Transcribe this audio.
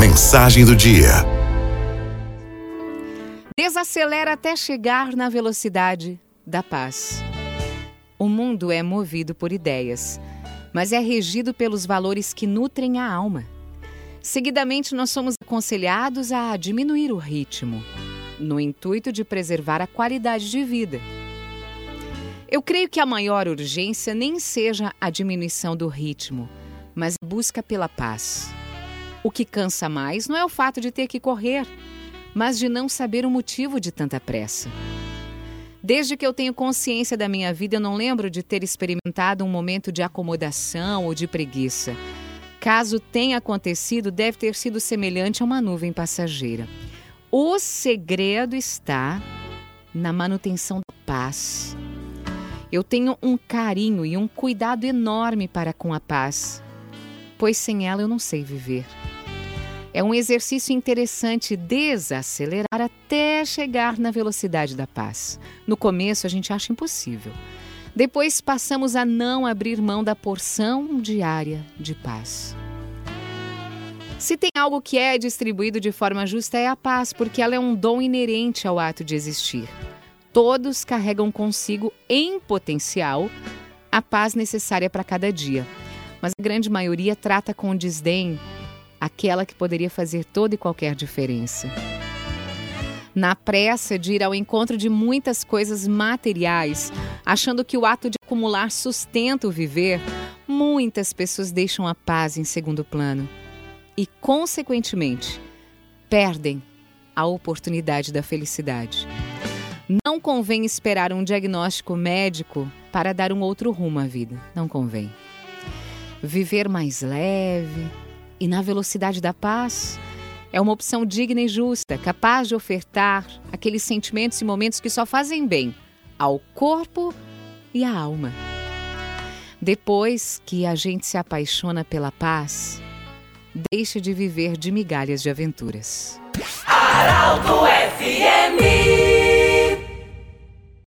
Mensagem do dia. Desacelera até chegar na velocidade da paz. O mundo é movido por ideias, mas é regido pelos valores que nutrem a alma. Seguidamente, nós somos aconselhados a diminuir o ritmo, no intuito de preservar a qualidade de vida. Eu creio que a maior urgência nem seja a diminuição do ritmo, mas a busca pela paz. O que cansa mais não é o fato de ter que correr, mas de não saber o motivo de tanta pressa. Desde que eu tenho consciência da minha vida, eu não lembro de ter experimentado um momento de acomodação ou de preguiça. Caso tenha acontecido, deve ter sido semelhante a uma nuvem passageira. O segredo está na manutenção da paz. Eu tenho um carinho e um cuidado enorme para com a paz, pois sem ela eu não sei viver. É um exercício interessante desacelerar até chegar na velocidade da paz. No começo a gente acha impossível. Depois passamos a não abrir mão da porção diária de paz. Se tem algo que é distribuído de forma justa é a paz, porque ela é um dom inerente ao ato de existir. Todos carregam consigo, em potencial, a paz necessária para cada dia. Mas a grande maioria trata com desdém aquela que poderia fazer toda e qualquer diferença. Na pressa de ir ao encontro de muitas coisas materiais, achando que o ato de acumular sustenta o viver, muitas pessoas deixam a paz em segundo plano e, consequentemente, perdem a oportunidade da felicidade. Não convém esperar um diagnóstico médico para dar um outro rumo à vida. Não convém. Viver mais leve, e na velocidade da paz é uma opção digna e justa, capaz de ofertar aqueles sentimentos e momentos que só fazem bem ao corpo e à alma. Depois que a gente se apaixona pela paz, deixa de viver de migalhas de aventuras.